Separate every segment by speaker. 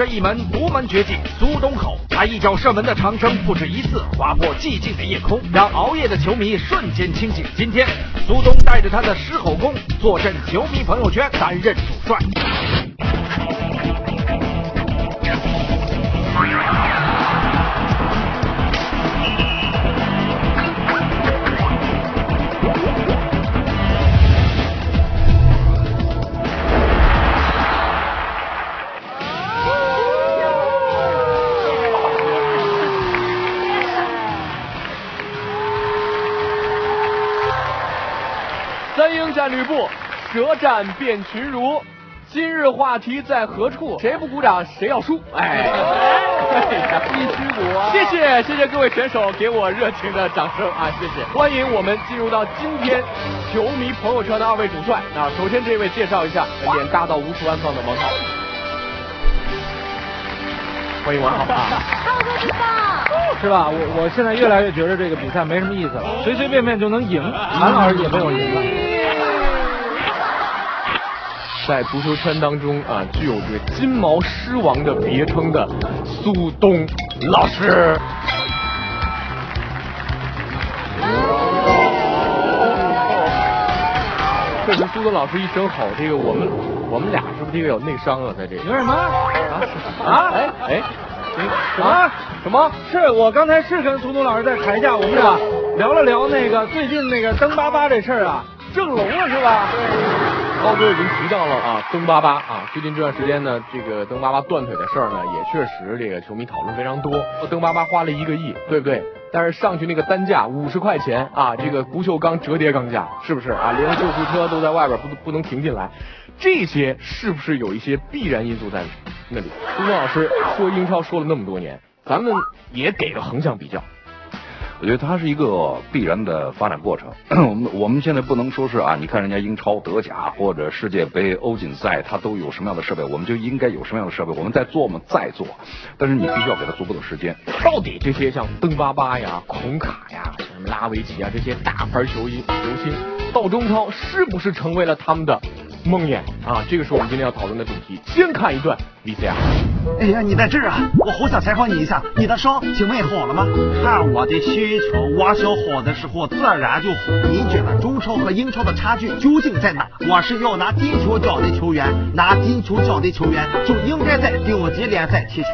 Speaker 1: 这，一门独门绝技——苏东吼。他一脚射门的长声不止一次划破寂静的夜空，让熬夜的球迷瞬间清醒。今天，苏东带着他的狮吼功坐镇球迷朋友圈，担任主帅。
Speaker 2: 舌战变群儒。今日话题在何处？谁不鼓掌谁要输。哎，必须鼓！谢谢谢谢各位选手给我热情的掌声啊！谢谢，欢迎我们进入到今天球迷朋友圈的二位主帅。那首先这位介绍一下，脸大到无处安放的王涛，欢迎王涛啊！
Speaker 3: 是吧？我我现在越来越觉得这个比赛没什么意思了，随随便便就能赢，韩老师也没有赢了。
Speaker 2: 在足球圈当中啊，具有这个“金毛狮王”的别称的苏东老师。这是苏东老师一声吼，这个我们我们俩是不是这个有内伤啊？在这里
Speaker 3: 有什么？
Speaker 2: 啊
Speaker 3: 啊
Speaker 2: 哎哎，
Speaker 3: 什么？
Speaker 2: 什么？
Speaker 3: 是我刚才是跟苏东老师在台下，我们俩聊了聊那个最近那个登巴巴这事儿啊，正龙了是吧？
Speaker 2: 涛哥已经提到了啊，登巴巴啊，最近这段时间呢，这个登巴巴断腿的事儿呢，也确实这个球迷讨论非常多。登巴巴花了一个亿，对不对？但是上去那个单价五十块钱啊，这个不锈钢折叠钢架，是不是啊？连救护车都在外边不不能停进来，这些是不是有一些必然因素在那里？苏东老师说英超说了那么多年，咱们也给个横向比较。
Speaker 4: 我觉得它是一个必然的发展过程。我们我们现在不能说是啊，你看人家英超、德甲或者世界杯、欧锦赛，它都有什么样的设备，我们就应该有什么样的设备。我们在做我们，在做，但是你必须要给它足够的时间。
Speaker 2: 到底这些像登巴巴呀、孔卡呀、什么拉维奇啊这些大牌球星球星，到中超是不是成为了他们的梦魇啊？这个是我们今天要讨论的主题。先看一段 VCR。
Speaker 5: 哎呀，你在这儿啊！我好想采访你一下，你的伤请问好了吗？看我的需求，我想好的时候自然就好。你觉得中超和英超的差距究竟在哪？我是要拿金球奖的球员，拿金球奖的球员就应该在顶级联赛踢球。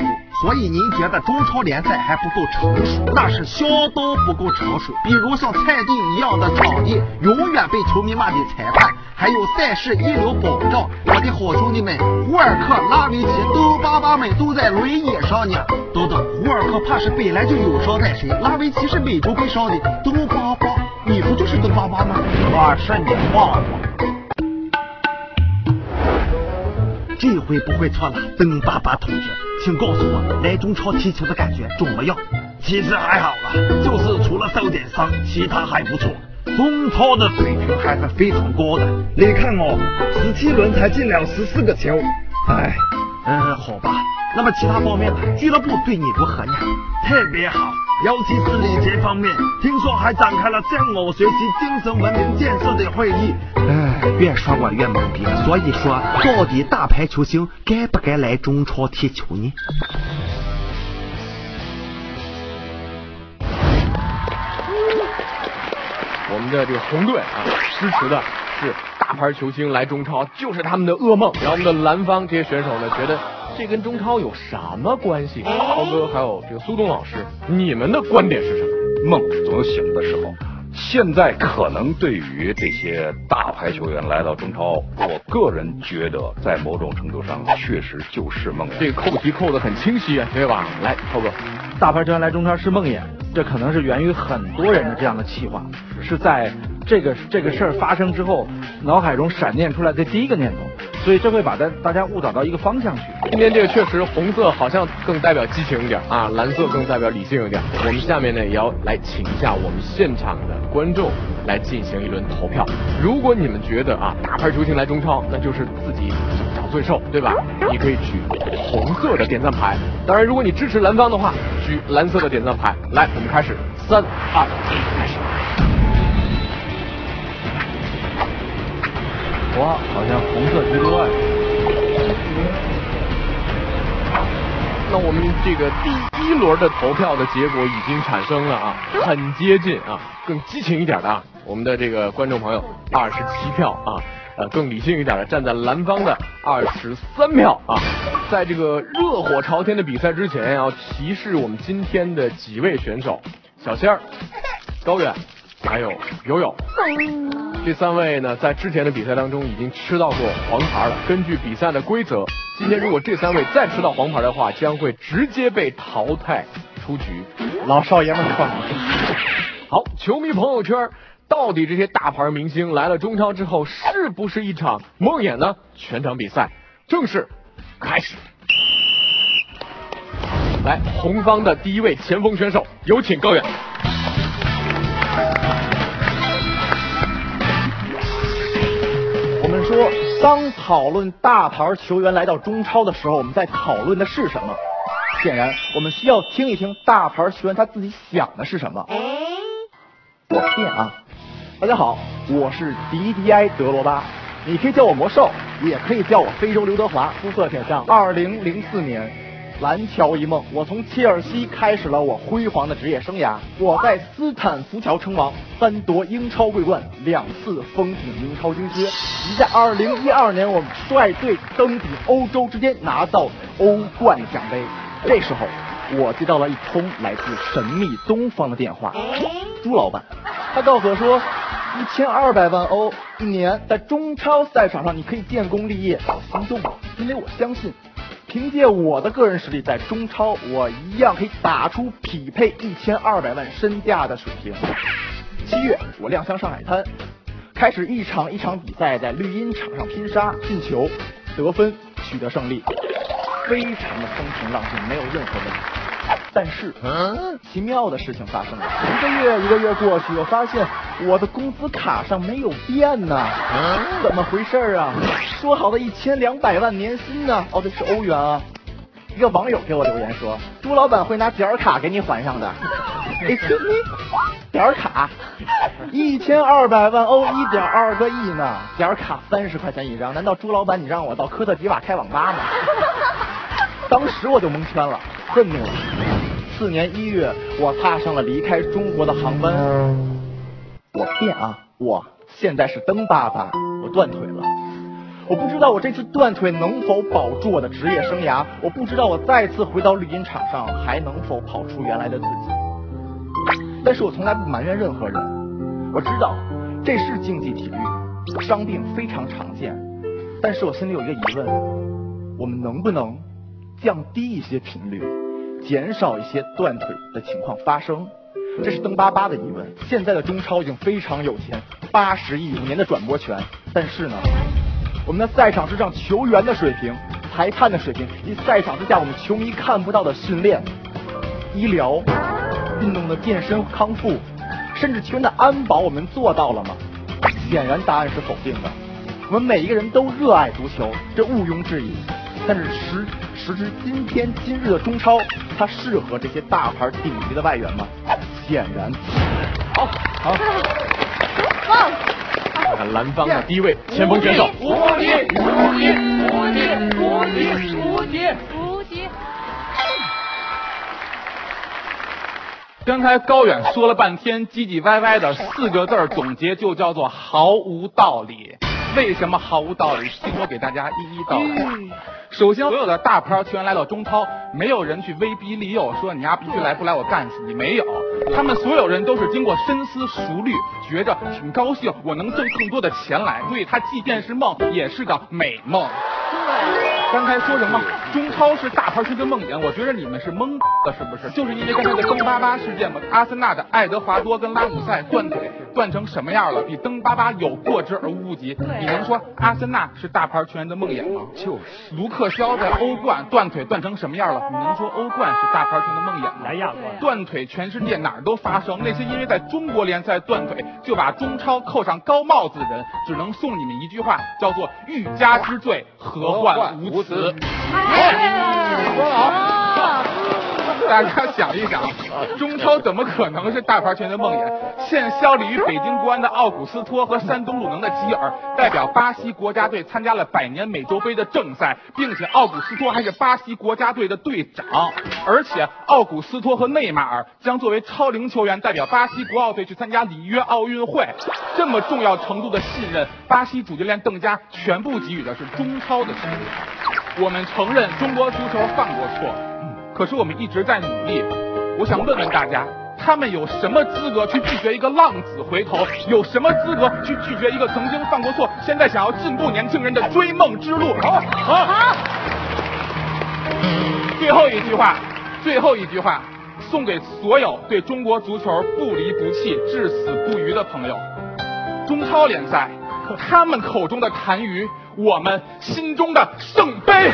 Speaker 5: 所以您觉得中超联赛还不够成熟？那是相当不够成熟。比如像菜地一样的场地，永远被球迷骂的裁判，还有赛事医疗保障。我的好兄弟们，胡尔克、拉维奇、登巴巴们都在轮椅上呢。等等，胡尔克怕是本来就有伤在身，拉维奇是每周被伤的。登巴巴，你不就是登巴巴吗？我是你忘了。这回不会错了，登巴巴同学，请告诉我来中超踢球的感觉怎么样？其实还好啊，就是除了受点伤，其他还不错。中超的水平还是非常高的。你看哦，十七轮才进了十四个球，哎，嗯，好吧。那么其他方面？俱乐部对你如何呢？特别好，尤其是礼节方面，听说还展开了向我学习精神文明建设的会议。哎，越说我越懵逼。所以说，到底大牌球星该不该来中超踢球呢？
Speaker 2: 我们的这个红队啊，支持的是大牌球星来中超，就是他们的噩梦。然后我们的蓝方这些选手呢，觉得这跟中超有什么关系？涛哥还有这个苏东老师，你们的观点是什么？
Speaker 4: 梦总有醒的时候。现在可能对于这些大牌球员来到中超，我个人觉得在某种程度上确实就是梦魇。
Speaker 2: 这个扣题扣的很清晰，对吧？来，涛哥，
Speaker 3: 大牌球员来中超是梦魇，这可能是源于很多人的这样的气话，是在这个这个事儿发生之后，脑海中闪念出来的第一个念头。所以这会把大大家误导到一个方向去。
Speaker 2: 今天这个确实红色好像更代表激情一点啊，蓝色更代表理性一点。我们下面呢也要来请一下我们现场的观众来进行一轮投票。如果你们觉得啊大牌球星来中超，那就是自己找罪受，对吧？你可以举红色的点赞牌。当然，如果你支持蓝方的话，举蓝色的点赞牌。来，我们开始，三二一，开始。
Speaker 3: 哇，好像红色居多哎。
Speaker 2: 们这个第一轮的投票的结果已经产生了啊，很接近啊，更激情一点的啊，我们的这个观众朋友二十七票啊，呃，更理性一点的站在蓝方的二十三票啊，在这个热火朝天的比赛之前，要提示我们今天的几位选手，小仙儿、高远还有游泳。这三位呢，在之前的比赛当中已经吃到过黄牌了。根据比赛的规则，今天如果这三位再吃到黄牌的话，将会直接被淘汰出局。
Speaker 5: 老少爷们儿
Speaker 2: 好，球迷朋友圈，到底这些大牌明星来了中超之后，是不是一场梦魇呢？全场比赛正式开始。来，红方的第一位前锋选手，有请高远。
Speaker 6: 当讨论大牌球员来到中超的时候，我们在讨论的是什么？显然，我们需要听一听大牌球员他自己想的是什么。我变啊！大家好，我是迪迪埃德罗巴，你可以叫我魔兽，也可以叫我非洲刘德华，肤色铁像。二零零四年，蓝桥一梦，我从切尔西开始了我辉煌的职业生涯。我在斯坦福桥称王，三夺英超桂冠，两次封顶英超金靴，以在二零一二年我们率队登顶欧洲之巅，拿到欧冠奖杯。这时候，我接到了一通来自神秘东方的电话，朱老板，他告诉我说，一千二百万欧一年在中超赛场上你可以建功立业。我心动了，因为我相信，凭借我的个人实力，在中超我一样可以打出匹配一千二百万身价的水平。七月，我亮相上海滩，开始一场一场比赛在绿茵场上拼杀、进球、得分、取得胜利，非常的风平浪静，没有任何问题。但是，奇妙的事情发生了。一个月一个月过去，我发现我的工资卡上没有变呢，怎么回事啊？说好的一千两百万年薪呢？哦，这是欧元啊。一个网友给我留言说，朱老板会拿点儿卡给你还上的。Excuse me，点儿卡，一千二百万欧，一点二个亿呢，点儿卡三十块钱一张，难道朱老板你让我到科特迪瓦开网吧吗？当时我就蒙圈了，愤怒了。四年一月，我踏上了离开中国的航班。我变啊，我现在是登爸爸，我断腿了。我不知道我这次断腿能否保住我的职业生涯，我不知道我再次回到绿茵场上还能否跑出原来的自己。但是我从来不埋怨任何人，我知道这是竞技体育，伤病非常常见。但是我心里有一个疑问，我们能不能降低一些频率，减少一些断腿的情况发生？这是登巴巴的疑问。现在的中超已经非常有钱，八十亿五年的转播权，但是呢，我们的赛场之上球员的水平、裁判的水平，以及赛场之下我们球迷看不到的训练、医疗、运动的健身康复，甚至球员的安保，我们做到了吗？显然答案是否定的。我们每一个人都热爱足球，这毋庸置疑。但是时时至今天今日的中超，它适合这些大牌顶级的外援吗？显然。好，好。
Speaker 2: 看看蓝方的第一位前锋选手，
Speaker 1: 无敌，无敌，无敌，无敌，无敌。
Speaker 7: 无敌。
Speaker 8: 刚才高远说了半天唧唧歪歪的四个字儿总结，就叫做毫无道理。为什么毫无道理？听我给大家一一道来。首先，所有的大牌球员来到中超，没有人去威逼利诱，说你丫必须来，不来我干死你。没有，他们所有人都是经过深思熟虑，觉着挺高兴，我能挣更多的钱来，所以他即便是梦，也是个美梦。刚才说什么？中超是大牌球队梦魇，我觉得你们是懵的，是不是？就是因为刚才的登巴巴事件嘛，阿森纳的爱德华多跟拉姆塞断腿断成什么样了？比登巴巴有过之而无不及。你能说阿森纳是大牌球员的梦魇吗？就是。卢克肖在欧冠断腿断成什么样了？你能说欧冠是大牌球员的梦魇吗？
Speaker 3: 亚冠
Speaker 8: 断腿全世界哪儿都发生，那些因为在中国联赛断腿就把中超扣上高帽子的人，只能送你们一句话，叫做欲加之罪，何患无辞。
Speaker 7: 说得好。
Speaker 8: 大家想一想，中超怎么可能是大牌球员的梦魇？现效力于北京国安的奥古斯托和山东鲁能的吉尔，代表巴西国家队参加了百年美洲杯的正赛，并且奥古斯托还是巴西国家队的队长。而且奥古斯托和内马尔将作为超龄球员代表巴西国奥队去参加里约奥运会。这么重要程度的信任，巴西主教练邓加全部给予的是中超的球员。我们承认中国足球犯过错，可是我们一直在努力。我想问问大家，他们有什么资格去拒绝一个浪子回头？有什么资格去拒绝一个曾经犯过错、现在想要进步年轻人的追梦之路？好，好。最后一句话，最后一句话，送给所有对中国足球不离不弃、至死不渝的朋友。中超联赛，他们口中的痰盂，我们心中的圣杯。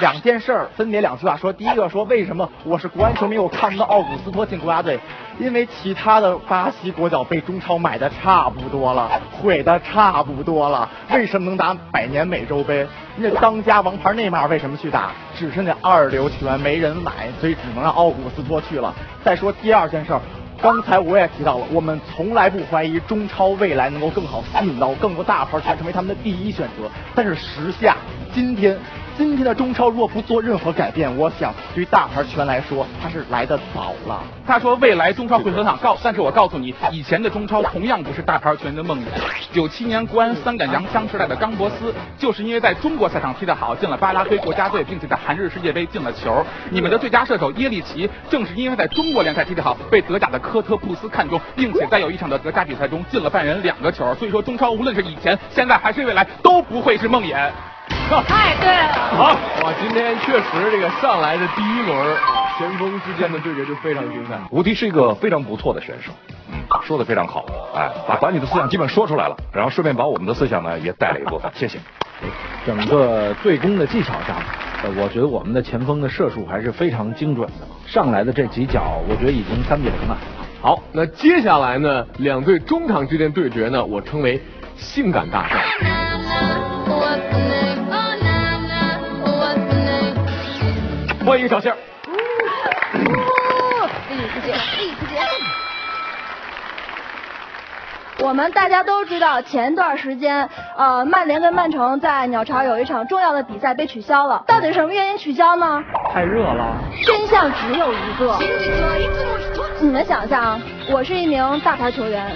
Speaker 6: 两件事儿分别两句话说。第一个说为什么我是国安球迷，我看不到奥古斯托进国家队，因为其他的巴西国脚被中超买的差不多了，毁的差不多了，为什么能打百年美洲杯？人家当家王牌内马尔为什么去打？只剩下二流球员没人买，所以只能让奥古斯托去了。再说第二件事儿。刚才我也提到了，我们从来不怀疑中超未来能够更好吸引到更多大牌球员成为他们的第一选择。但是时下今天，今天的中超若不做任何改变，我想对于大牌球员来说，他是来的早了。
Speaker 8: 他说未来中超会很好，告，但是我告诉你，以前的中超同样不是大牌球员的梦魇。九七年国安三杆洋枪时代的冈博斯，就是因为在中国赛场踢得好，进了巴拉圭国家队，并且在韩日世界杯进了球。你们的最佳射手耶利奇，正是因为在中国联赛踢得好，被德甲的科特布斯看中，并且在有一场的德甲比赛中进了半人两个球。所以说，中超无论是以前、现在还是未来，都不会是梦魇。
Speaker 7: 太对了。
Speaker 2: 好，哇，今天确实这个上来的第一轮啊，前锋之间的对决就非常精彩。
Speaker 4: 吴迪是一个非常不错的选手，嗯，说的非常好，哎，把把你的思想基本说出来了，然后顺便把我们的思想呢也带了一部分，谢谢。
Speaker 3: 整个对攻的技巧上，呃，我觉得我们的前锋的射术还是非常精准的，上来的这几脚，我觉得已经三比零了。
Speaker 2: 好，那接下来呢，两队中场之间对决呢，我称为性感大战。欢迎小杏。
Speaker 7: 我们大家都知道，前段时间，呃，曼联跟曼城在鸟巢有一场重要的比赛被取消了。到底什么原因取消呢？
Speaker 3: 太热了。
Speaker 7: 真相只有一个。你们想象，我是一名大牌球员，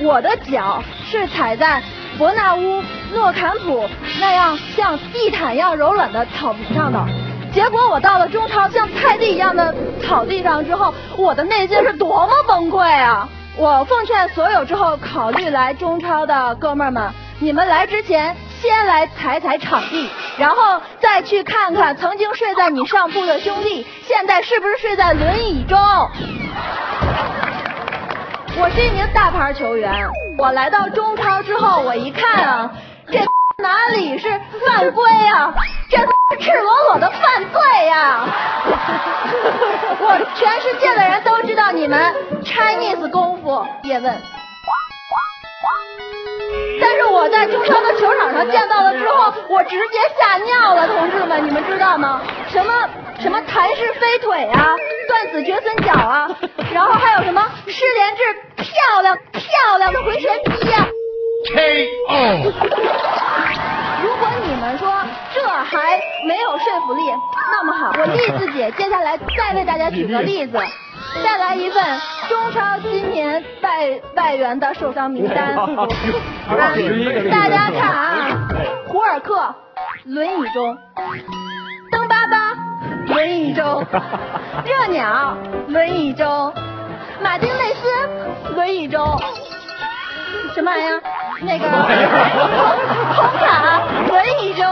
Speaker 7: 我的脚是踩在伯纳乌、诺坎普那样像地毯一样柔软的草坪上的。结果我到了中超像菜地一样的草地上之后，我的内心是多么崩溃啊！我奉劝所有之后考虑来中超的哥们儿们，你们来之前先来踩踩场地，然后再去看看曾经睡在你上铺的兄弟，现在是不是睡在轮椅中？我是一名大牌球员，我来到中超之后，我一看啊，这哪里是犯规啊，这是赤裸裸的犯罪呀！我全世界的人都知道你们 Chinese 功夫，叶问。但是我在中超的球场上见到了之后，我直接吓尿了，同志们，你们知道吗？什么什么弹式飞腿啊，断子绝孙脚啊，然后还有什么失联制漂亮漂亮的回旋踢呀、
Speaker 4: K.O.
Speaker 7: 如果你们说这还没有说服力，那么好，我栗子姐接下来再为大家举个例子，再来一份中超今年外外援的受伤名单。啊，大家看啊，胡尔克轮椅中，登巴巴轮椅中，热鸟轮椅中，马丁内斯轮椅中。什么玩意儿？那个 红卡轮椅中，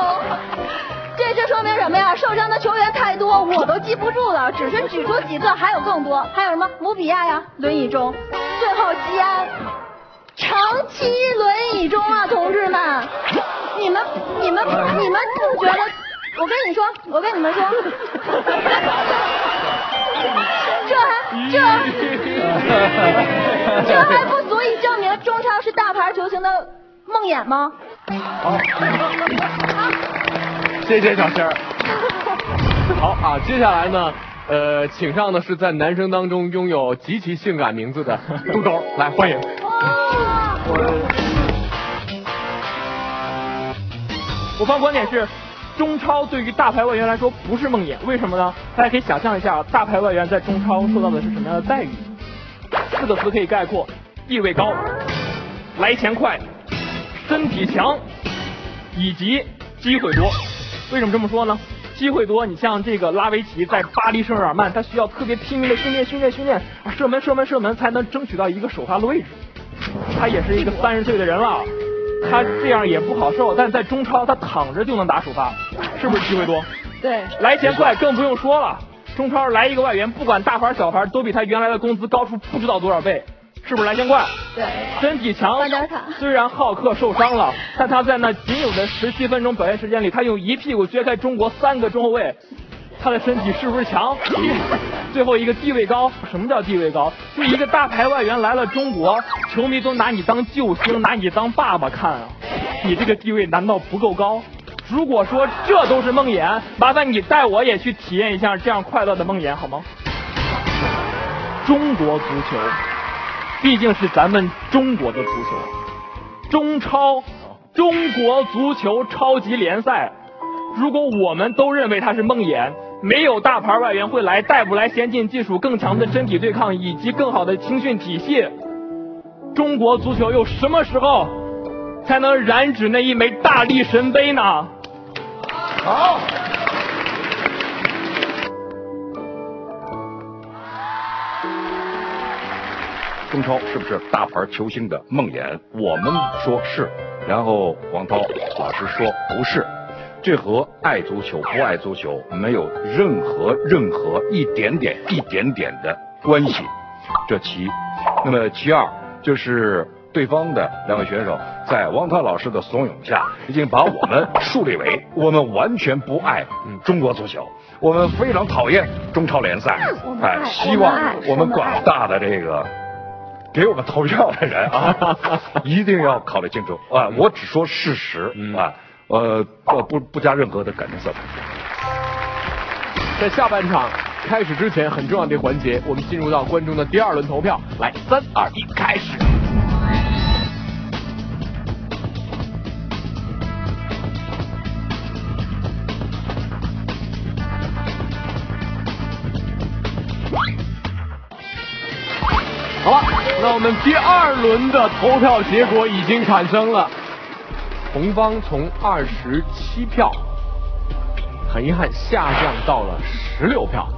Speaker 7: 这就说明什么呀？受伤的球员太多，我都记不住了，只是举出几个，还有更多。还有什么姆比亚呀，轮椅中，最后基安长期轮椅中啊，同志们，你们你们你们不觉得？我跟你说，我跟你们说，这还这。这还不足以证明中超是大牌球星的梦魇吗？
Speaker 2: 好，谢谢小仙儿。好啊，接下来呢，呃，请上的是在男生当中拥有极其性感名字的杜狗，来欢迎。
Speaker 9: 我方观点是，中超对于大牌外援来说不是梦魇，为什么呢？大家可以想象一下，大牌外援在中超受到的是什么样的待遇？四个词可以概括：地位高、来钱快、身体强，以及机会多。为什么这么说呢？机会多，你像这个拉维奇在巴黎圣日耳曼，他需要特别拼命的训练、训练、训练，啊，射门、射门、射门，才能争取到一个首发的位置。他也是一个三十岁的人了。他这样也不好受，但在中超他躺着就能打首发，是不是机会多？
Speaker 7: 对，
Speaker 9: 来钱快更不用说了。中超来一个外援，不管大牌小牌，都比他原来的工资高出不知道多少倍，是不是来钱快？
Speaker 7: 对，
Speaker 9: 身体强。虽然浩克受伤了，但他在那仅有的十七分钟表现时间里，他用一屁股撅开中国三个中后卫。他的身体是不是强？最后一个地位高，什么叫地位高？就一个大牌外援来了中国，球迷都拿你当救星，拿你当爸爸看啊！你这个地位难道不够高？如果说这都是梦魇，麻烦你带我也去体验一下这样快乐的梦魇好吗？中国足球毕竟是咱们中国的足球，中超，中国足球超级联赛。如果我们都认为它是梦魇，没有大牌外援会来，带不来先进技术、更强的身体对抗以及更好的青训体系，中国足球又什么时候才能染指那一枚大力神杯呢？
Speaker 2: 好。
Speaker 4: 中超是不是大牌球星的梦魇？我们说是，然后王涛老师说不是。这和爱足球不爱足球没有任何任何一点点一点点的关系，这其。那么其二就是对方的两位选手在王涛老师的怂恿下，已经把我们树立为 我们完全不爱中国足球，我们非常讨厌中超联赛。
Speaker 7: 哎，
Speaker 4: 希望我们广大的这个给我们投票的人啊，一定要考虑清楚啊！我只说事实啊。呃，不不不加任何的感情色彩。
Speaker 2: 在下半场开始之前，很重要的环节，我们进入到观众的第二轮投票。来，三二一，开始。那我们第二轮的投票结果已经产生了。红方从二十七票，很遗憾下降到了十六票，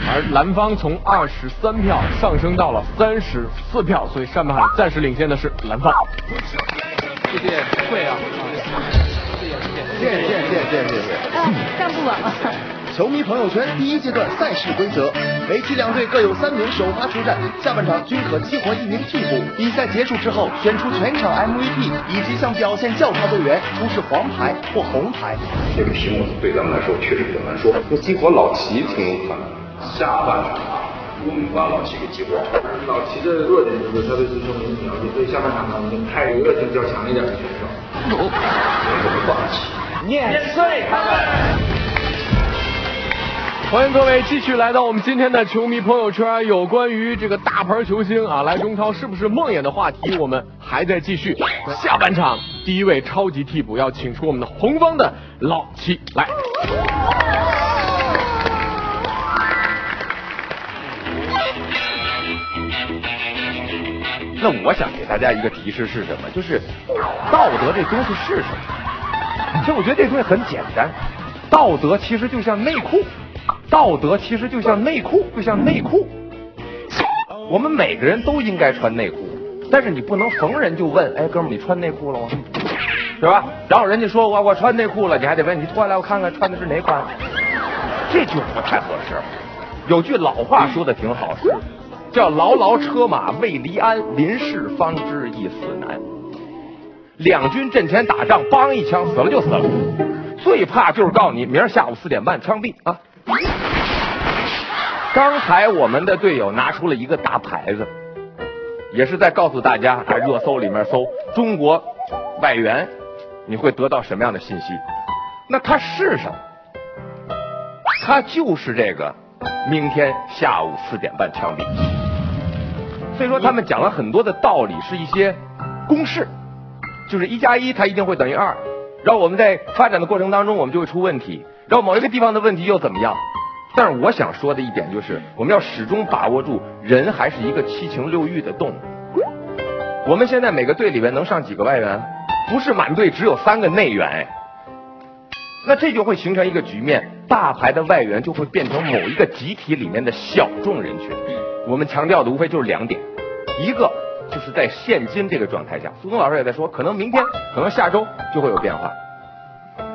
Speaker 2: 而蓝方从二十三票上升到了三十四票，所以上半场暂时领先的是蓝方。
Speaker 8: 谢谢会啊，谢谢谢谢谢谢谢谢谢谢。
Speaker 7: 站不稳了。
Speaker 6: 球迷朋友圈第一阶段赛事规则：每期两队各有三名首发出战，下半场均可激活一名替补。比赛结束之后，选出全场 MVP，以及向表现较差队员出示黄牌或红牌。
Speaker 4: 这个题目对咱们来说确实比较难说。说激活老齐挺有可能。下半场啊，我们把老齐给激活。
Speaker 10: 老齐的弱点就是他对足球没什么了解，所以下半场呢，我们派娱乐性较强一点的选手。
Speaker 4: 我们放弃。
Speaker 9: 碾碎他们。
Speaker 2: 欢迎各位继续来到我们今天的球迷朋友圈，有关于这个大牌球星啊来中超是不是梦魇的话题，我们还在继续。下半场第一位超级替补要请出我们的红方的老七来。
Speaker 11: 那我想给大家一个提示是什么？就是道德这东西是什么？其实我觉得这东西很简单，道德其实就像内裤。道德其实就像内裤，就像内裤。我们每个人都应该穿内裤，但是你不能逢人就问，哎，哥们，你穿内裤了吗？是吧？然后人家说我我穿内裤了，你还得问，你脱下来我看看穿的是哪款？这就不太合适了。有句老话说的挺好，是叫牢牢车马未离鞍，临事方知一死难。两军阵前打仗，梆一枪死了就死了。最怕就是告诉你，明儿下午四点半枪毙啊！刚才我们的队友拿出了一个大牌子，也是在告诉大家，在热搜里面搜中国外援，你会得到什么样的信息？那它是什么？它就是这个，明天下午四点半枪毙。所以说他们讲了很多的道理，是一些公式，就是一加一它一定会等于二。然后我们在发展的过程当中，我们就会出问题。然后某一个地方的问题又怎么样？但是我想说的一点就是，我们要始终把握住，人还是一个七情六欲的动物。我们现在每个队里面能上几个外援？不是满队只有三个内援哎。那这就会形成一个局面，大牌的外援就会变成某一个集体里面的小众人群。我们强调的无非就是两点，一个就是在现今这个状态下，苏东老师也在说，可能明天，可能下周就会有变化。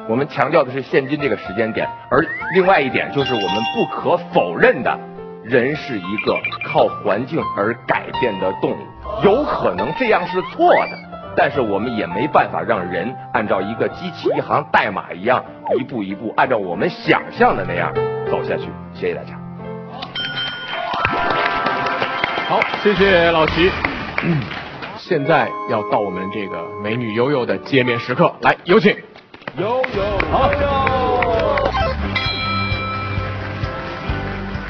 Speaker 11: 我们强调的是现今这个时间点，而另外一点就是我们不可否认的，人是一个靠环境而改变的动物，有可能这样是错的，但是我们也没办法让人按照一个机器一行代码一样，一步一步按照我们想象的那样走下去。谢谢大家。
Speaker 2: 好，谢谢老齐。嗯，现在要到我们这个美女悠悠的见面时刻，来有请。
Speaker 3: 有有，
Speaker 2: 好。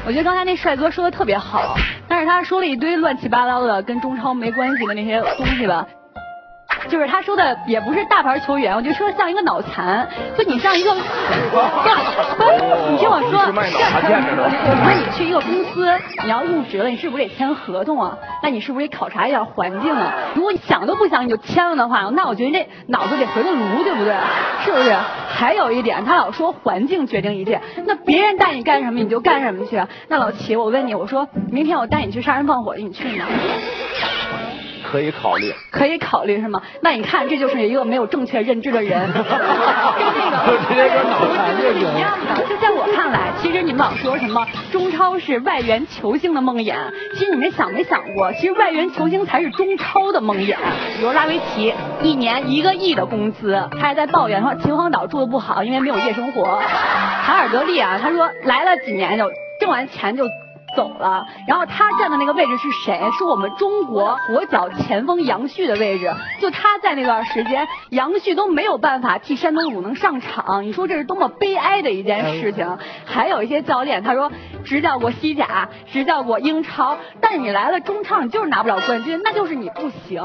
Speaker 12: 我觉得刚才那帅哥说的特别好，但是他说了一堆乱七八糟的跟中超没关系的那些东西吧。就是他说的也不是大牌球员，我觉得说像一个脑残，就你像一个，不，你听我说，你说你去一个公司，你要入职了，你是不是得签合同啊？那你是不是得考察一下环境啊？如果你想都不想你就签了的话，那我觉得这脑子得回个炉，对不对？是不是？还有一点，他老说环境决定一切，那别人带你干什么你就干什么去。那老齐，我问你，我说明天我带你去杀人放火，你去吗？
Speaker 11: 可以考虑，
Speaker 12: 可以考虑是吗？那你看，这就是一个没有正确认知的人，跟那个
Speaker 3: 直接跟脑残就
Speaker 12: 一样的。就在我看来，其实你们老说什么中超是外援球星的梦魇，其实你们想没想过，其实外援球星才是中超的梦魇。比如拉维奇，一年一个亿的工资，他还在抱怨说秦皇岛住的不好，因为没有夜生活。卡尔德利啊，他说来了几年就挣完钱就。走了，然后他站的那个位置是谁？是我们中国国脚前锋杨旭的位置。就他在那段时间，杨旭都没有办法替山东鲁能上场。你说这是多么悲哀的一件事情。还有一些教练，他说执教过西甲，执教过英超，但你来了中超，你就是拿不了冠军，那就是你不行。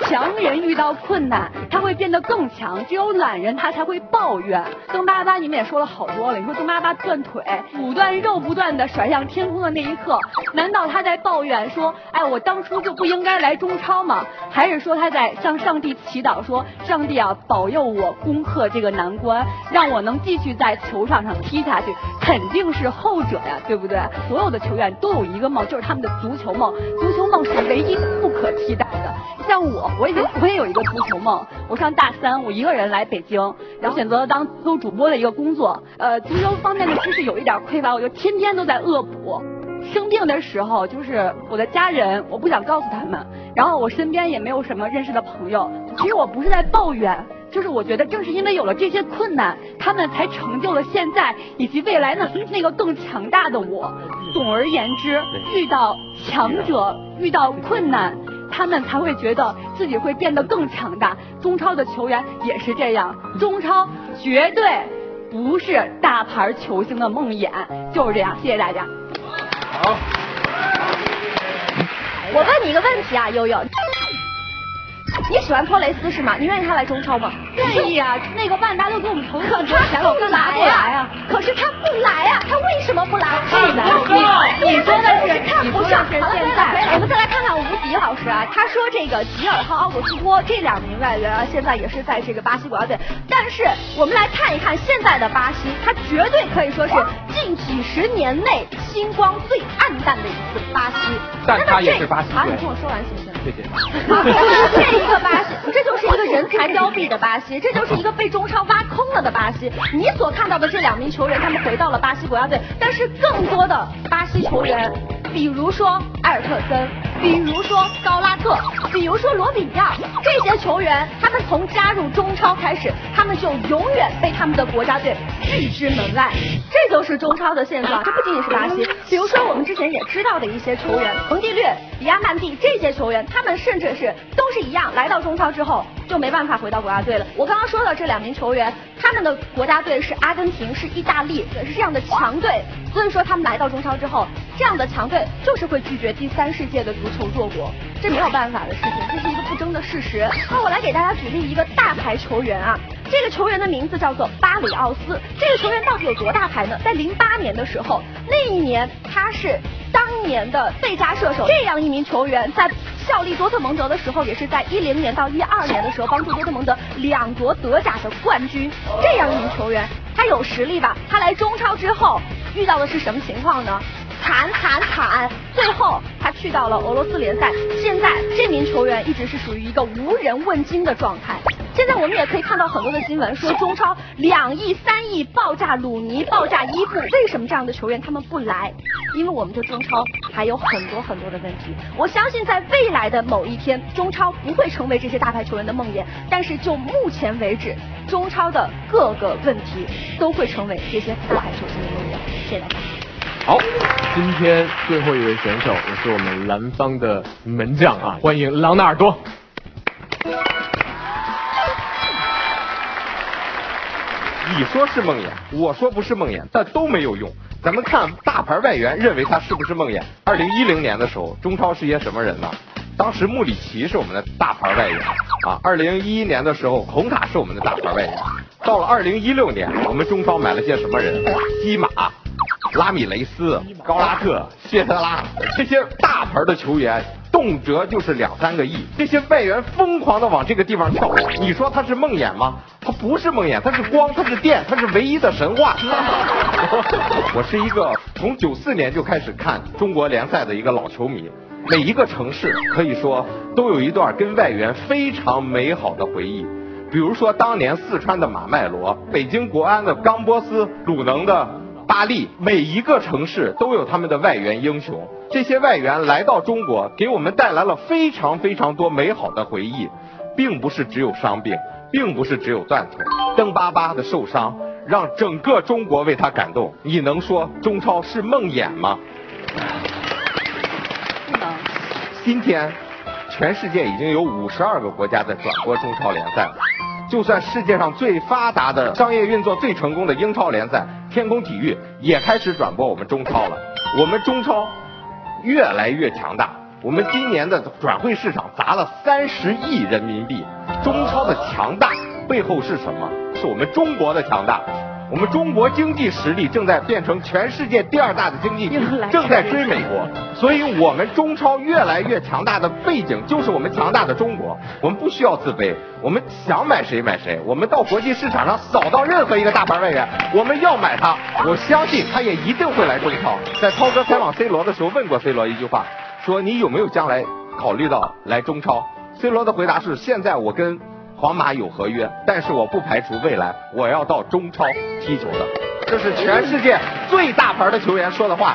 Speaker 12: 强人遇到困难，他会变得更强。只有懒人，他才会抱怨。邓巴巴，你们也说了好多了。你说邓巴巴断腿，五段肉不断的甩向天空的那。一刻，难道他在抱怨说，哎，我当初就不应该来中超吗？还是说他在向上帝祈祷说，上帝啊，保佑我攻克这个难关，让我能继续在球场上踢下去？肯定是后者呀，对不对？所有的球员都有一个梦，就是他们的足球梦。足球梦是唯一不可替代的。像我，我也我也有一个足球梦。我上大三，我一个人来北京，然后选择了当做主播的一个工作。呃，足球方面的知识有一点匮乏，我就天天都在恶补。生病的时候，就是我的家人，我不想告诉他们。然后我身边也没有什么认识的朋友。其实我不是在抱怨，就是我觉得正是因为有了这些困难，他们才成就了现在以及未来的那个更强大的我。总而言之，遇到强者，遇到困难，他们才会觉得自己会变得更强大。中超的球员也是这样，中超绝对不是大牌球星的梦魇，就是这样。谢谢大家。
Speaker 11: 好，
Speaker 7: 我问你一个问题啊，悠悠，你喜欢托雷斯是吗？你愿意他来中超吗？
Speaker 12: 愿意啊，那个万达都给我们投这么多钱了，我干嘛不来啊？
Speaker 7: 可是他不来啊，他为什么不来？
Speaker 12: 是的，你说的是
Speaker 7: 看不上。好了，回来回来，我们再来看看吴迪老师啊，他说这个吉尔和奥古斯托这两名外援啊，现在也是在这个巴西国家队。但是我们来看一看现在的巴西，他绝对可以说是近几十年内星光最暗淡的一次巴西。
Speaker 11: 但他也是巴西
Speaker 7: 好，你听我说完行不行？
Speaker 11: 谢谢。
Speaker 7: 这一个巴西，这就是一个人才凋敝的巴西，这就是一个被中超挖空了的巴西。你所看到的这两名球员，他们回到了巴西国家队，但是更多的巴西球员，比如说埃尔特森，比如说高拉特，比如说罗比亚，这些球员，他们从加入中超开始，他们就永远被他们的国家队拒之门外。这就是中超的现状。这不仅仅是巴西，比如说我们之前也知道的一些球员，蒙蒂略、比亚曼蒂这些球员，他们甚至是都是一样，来到中超之后就没办法回到国家队了。我刚刚说的这两名球员，他们的国家队是阿根廷，是意大利，是这样的强队，所以说他们来到中超之后，这样的强队就是会拒绝第三世界的足球弱国，这没有办法的事情，这是一个不争的事实。那我来给大家举例一个大牌球员啊。这个球员的名字叫做巴里奥斯。这个球员到底有多大牌呢？在零八年的时候，那一年他是当年的最佳射手。这样一名球员在效力多特蒙德的时候，也是在一零年到一二年的时候帮助多特蒙德两夺德甲的冠军。这样一名球员，他有实力吧？他来中超之后遇到的是什么情况呢？惨惨惨！最后他去到了俄罗斯联赛，现在这名球员一直是属于一个无人问津的状态。现在我们也可以看到很多的新闻，说中超两亿、三亿报价鲁尼、报价伊布，为什么这样的球员他们不来？因为我们的中超还有很多很多的问题。我相信在未来的某一天，中超不会成为这些大牌球员的梦魇，但是就目前为止，中超的各个问题都会成为这些大牌球星的梦魇。谢谢大家。
Speaker 2: 好，今天最后一位选手也是我们蓝方的门将啊，欢迎朗纳尔多。
Speaker 11: 你说是梦魇，我说不是梦魇，但都没有用。咱们看大牌外援认为他是不是梦魇。二零一零年的时候，中超是些什么人呢？当时穆里奇是我们的大牌外援啊。二零一一年的时候，孔卡是我们的大牌外援。到了二零一六年，我们中超买了些什么人？基马、拉米雷斯、高拉特、谢特拉这些大牌的球员。动辄就是两三个亿，这些外援疯狂的往这个地方跳，你说他是梦魇吗？他不是梦魇，他是光，他是电，他是唯一的神话。我是一个从九四年就开始看中国联赛的一个老球迷，每一个城市可以说都有一段跟外援非常美好的回忆，比如说当年四川的马麦罗，北京国安的冈波斯，鲁能的。巴黎，每一个城市都有他们的外援英雄。这些外援来到中国，给我们带来了非常非常多美好的回忆，并不是只有伤病，并不是只有断腿。邓巴巴的受伤让整个中国为他感动。你能说中超是梦魇吗？
Speaker 12: 不能。
Speaker 11: 今天，全世界已经有五十二个国家在转播中超联赛了。就算世界上最发达的商业运作最成功的英超联赛。天空体育也开始转播我们中超了，我们中超越来越强大。我们今年的转会市场砸了三十亿人民币。中超的强大背后是什么？是我们中国的强大。我们中国经济实力正在变成全世界第二大的经济体，正在追美国。所以，我们中超越来越强大的背景，就是我们强大的中国。我们不需要自卑，我们想买谁买谁。我们到国际市场上扫到任何一个大牌外援，我们要买他。我相信他也一定会来中超。在涛哥采访 C 罗的时候，问过 C 罗一句话，说你有没有将来考虑到来中超？C 罗的回答是：现在我跟。皇马有合约，但是我不排除未来我要到中超踢球的。这是全世界最大牌的球员说的话。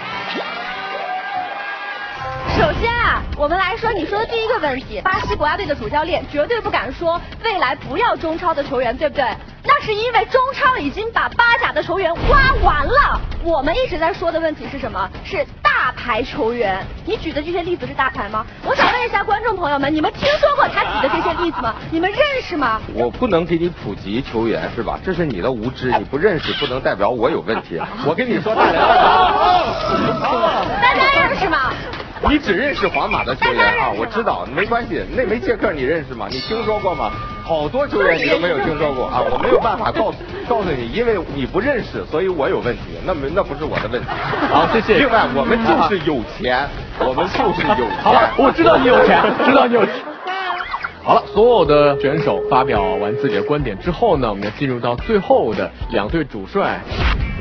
Speaker 7: 首先啊，我们来说你说的第一个问题，巴西国家队的主教练绝对不敢说未来不要中超的球员，对不对？那是因为中超已经把巴甲的球员挖完了。我们一直在说的问题是什么？是大牌球员。你举的这些例子是大牌吗？我想问一下观众朋友们，你们听说过他举的这些例子吗？你们认识吗？
Speaker 11: 我不能给你普及球员是吧？这是你的无知，你不认识不能代表我有问题。我跟你说，大家
Speaker 7: 大家认识吗？
Speaker 11: 你只认识皇马的球员啊？我知道，没关系。那梅切克你认识吗？你听说过吗？好多球员你都没有听说过啊！我没有办法告诉告诉你，因为你不认识，所以我有问题。那没那不是我的问题。
Speaker 2: 好，谢谢。
Speaker 11: 另外，我们就是有钱，我们就是有钱。
Speaker 2: 好了，我知道你有钱，知道你有钱。好了，所有的选手发表完自己的观点之后呢，我们要进入到最后的两队主帅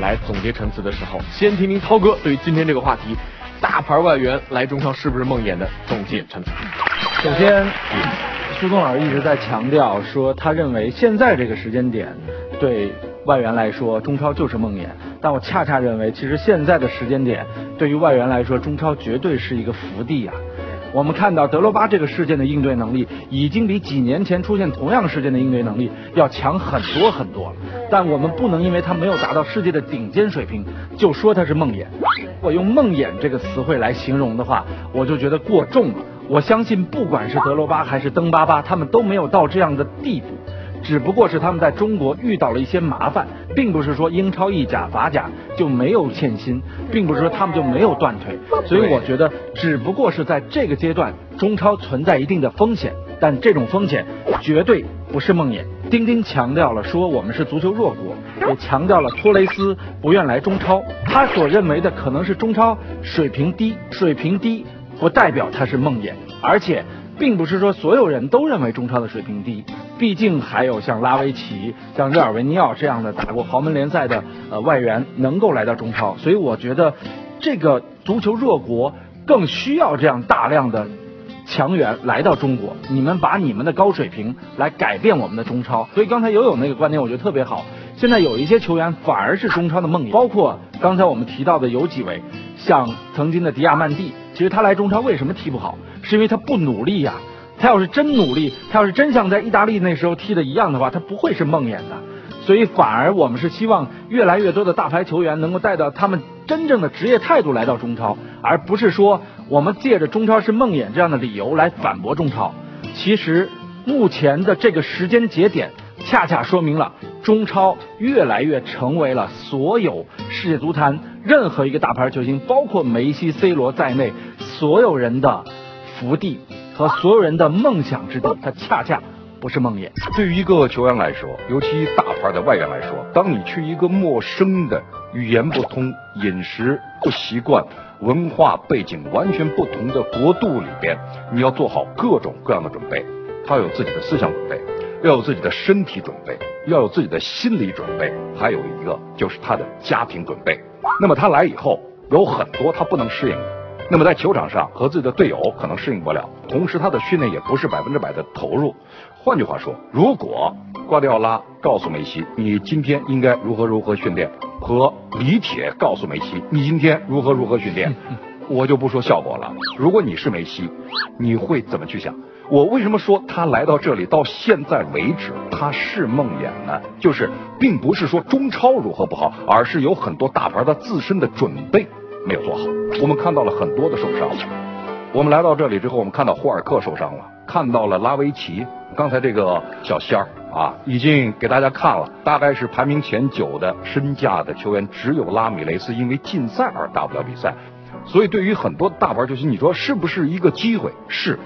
Speaker 2: 来总结陈词的时候。先听听涛哥对于今天这个话题，大牌外援来中超是不是梦魇的总结陈总。
Speaker 3: 首先。苏东老师一直在强调说，他认为现在这个时间点对外援来说，中超就是梦魇。但我恰恰认为，其实现在的时间点对于外援来说，中超绝对是一个福地啊！我们看到德罗巴这个事件的应对能力，已经比几年前出现同样事件的应对能力要强很多很多了。但我们不能因为他没有达到世界的顶尖水平，就说他是梦魇。我用梦魇这个词汇来形容的话，我就觉得过重了。我相信，不管是德罗巴还是登巴巴，他们都没有到这样的地步。只不过是他们在中国遇到了一些麻烦，并不是说英超意甲、法甲就没有欠薪，并不是说他们就没有断腿。所以我觉得，只不过是在这个阶段，中超存在一定的风险，但这种风险绝对不是梦魇。丁丁强调了说我们是足球弱国，也强调了托雷斯不愿来中超。他所认为的可能是中超水平低，水平低不代表他是梦魇，而且。并不是说所有人都认为中超的水平低，毕竟还有像拉维奇、像热尔维尼奥这样的打过豪门联赛的呃外援能够来到中超，所以我觉得这个足球弱国更需要这样大量的强援来到中国。你们把你们的高水平来改变我们的中超。所以刚才游泳那个观点我觉得特别好。现在有一些球员反而是中超的梦魇，包括刚才我们提到的有几位，像曾经的迪亚曼蒂，其实他来中超为什么踢不好？是因为他不努力呀，他要是真努力，他要是真像在意大利那时候踢的一样的话，他不会是梦魇的。所以反而我们是希望越来越多的大牌球员能够带到他们真正的职业态度来到中超，而不是说我们借着中超是梦魇这样的理由来反驳中超。其实目前的这个时间节点，恰恰说明了中超越来越成为了所有世界足坛任何一个大牌球星，包括梅西、C 罗在内所有人的。福地和所有人的梦想之地，它恰恰不是梦魇。
Speaker 4: 对于一个球员来说，尤其大牌的外援来说，当你去一个陌生的、语言不通、饮食不习惯、文化背景完全不同的国度里边，你要做好各种各样的准备。他有自己的思想准备，要有自己的身体准备，要有自己的心理准备，还有一个就是他的家庭准备。那么他来以后，有很多他不能适应。那么在球场上和自己的队友可能适应不了，同时他的训练也不是百分之百的投入。换句话说，如果瓜迪奥拉告诉梅西你今天应该如何如何训练，和李铁告诉梅西你今天如何如何训练，我就不说效果了。如果你是梅西，你会怎么去想？我为什么说他来到这里到现在为止他是梦魇呢？就是并不是说中超如何不好，而是有很多大牌他自身的准备。没有做好，我们看到了很多的受伤。我们来到这里之后，我们看到霍尔克受伤了，看到了拉维奇。刚才这个小仙儿啊，已经给大家看了，大概是排名前九的身价的球员，只有拉米雷斯因为禁赛而打不了比赛。所以对于很多大牌球星，你说是不是一个机会？是，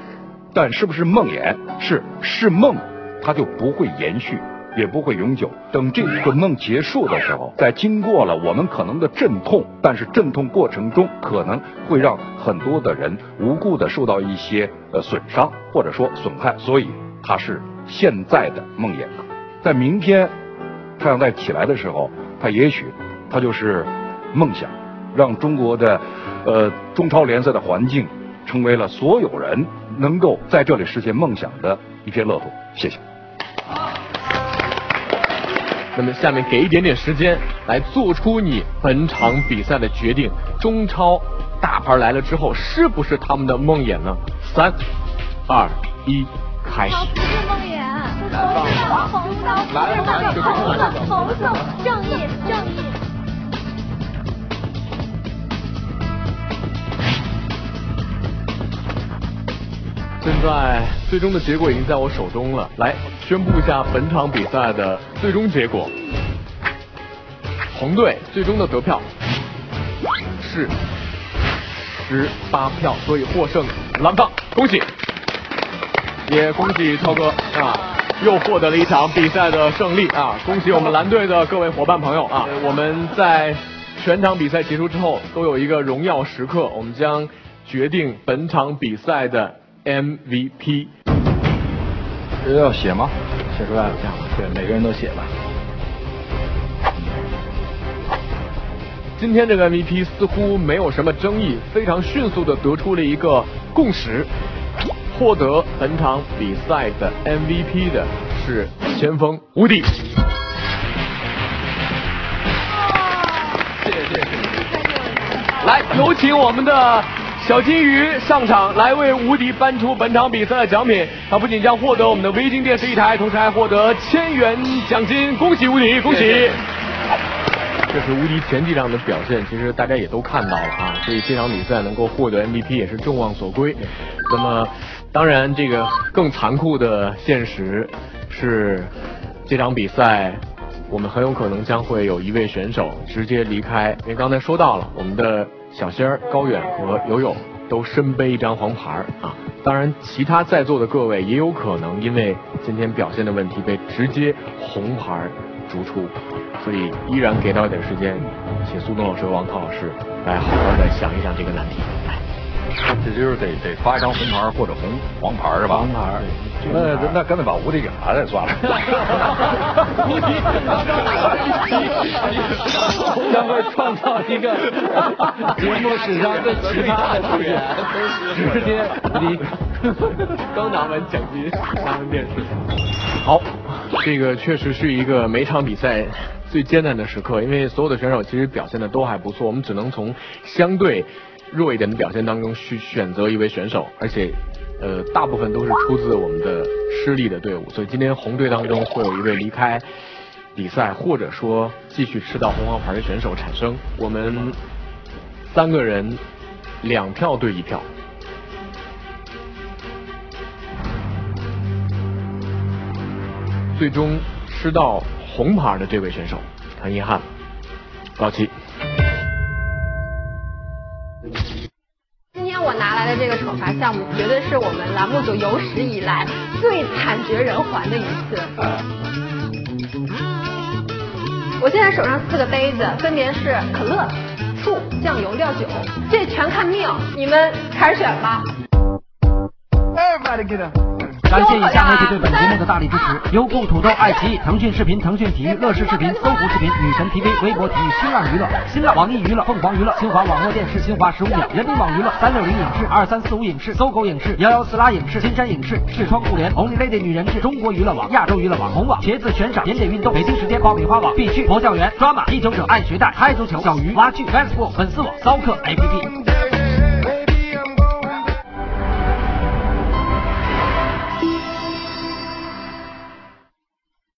Speaker 4: 但是不是梦魇？是，是梦，它就不会延续。也不会永久。等这个梦结束的时候，在经过了我们可能的阵痛，但是阵痛过程中可能会让很多的人无故的受到一些呃损伤或者说损害，所以它是现在的梦魇。在明天太阳再起来的时候，它也许它就 是梦想，让中国的呃中超联赛的环境成为了所有人能够在这里实现梦想的一片乐土。谢谢。
Speaker 2: 那么下面给一点点时间来做出你本场比赛的决定。中超大牌来了之后，是不是他们的梦魇呢？三、二、一，开始。
Speaker 7: 是梦魇，红色，红色，来来，红色，红色，正义，
Speaker 2: 现在最终的结果已经在我手中了，来宣布一下本场比赛的最终结果。红队最终的得票是十八票，所以获胜蓝方，恭喜！也恭喜超哥啊，又获得了一场比赛的胜利啊！恭喜我们蓝队的各位伙伴朋友啊！我们在全场比赛结束之后都有一个荣耀时刻，我们将决定本场比赛的。MVP，
Speaker 4: 这要写吗？
Speaker 3: 写出来了，这样对，每个人都写吧。
Speaker 2: 今天这个 MVP 似乎没有什么争议，非常迅速的得出了一个共识，获得本场比赛的 MVP 的是前锋吴迪。谢谢谢谢。来，有请我们的。小金鱼上场来为无敌颁出本场比赛的奖品，他不仅将获得我们的微鲸电视一台，同时还获得千元奖金，恭喜无敌，恭喜！这是无敌前几场的表现，其实大家也都看到了啊，所以这场比赛能够获得 MVP 也是众望所归。那么，当然这个更残酷的现实是，这场比赛我们很有可能将会有一位选手直接离开，因为刚才说到了，我们的小仙儿高远和游泳都身背一张黄牌啊。当然，其他在座的各位也有可能因为今天表现的问题被直接红牌逐出。所以依然给到一点时间，请苏东老师和王涛老师来好好的想一想这个难题。来，
Speaker 4: 这就是得得发一张红牌或者红黄牌是吧？
Speaker 3: 黄牌。
Speaker 4: 那那干脆把无敌给拿来算了。
Speaker 3: 将会创造一个节目史上最奇葩的出现，直接无敌，
Speaker 2: 刚拿完奖金，拿完电视。好，这个确实是一个每场比赛。最艰难的时刻，因为所有的选手其实表现的都还不错，我们只能从相对弱一点的表现当中去选择一位选手，而且呃大部分都是出自我们的失利的队伍，所以今天红队当中会有一位离开比赛，或者说继续吃到红黄牌的选手产生。我们三个人两票对一票，最终吃到。红牌的这位选手，很遗憾，高旗。
Speaker 13: 项目，绝对是我们栏目组有史以来最惨绝人寰的一次。我现在手上四个杯子，分别是可乐、醋、酱油、料酒，这全看命，你们开始选吧。Everybody get up.
Speaker 14: 感谢以下媒体对本节目的大力支持：优酷、土豆、爱奇艺、腾讯视频、腾讯体育、乐视视频、搜狐视频、女神 TV、微博体育、新浪娱乐、新浪网易娱乐、凤凰娱乐、新华网络电视、新华十五秒、人民网娱乐、三六零影视、二三四五影视、搜狗影视、幺幺四拉影视、金山影视、视窗互联、Only Lady 女人志、中国娱乐网、亚洲娱乐网、红网、茄子悬赏、点点运动、北京时。间、爆米花网、必须、佛教园、抓马、地球者、爱学带、嗨足球、小鱼、蛙剧、Facebook 粉丝网、骚客 APP。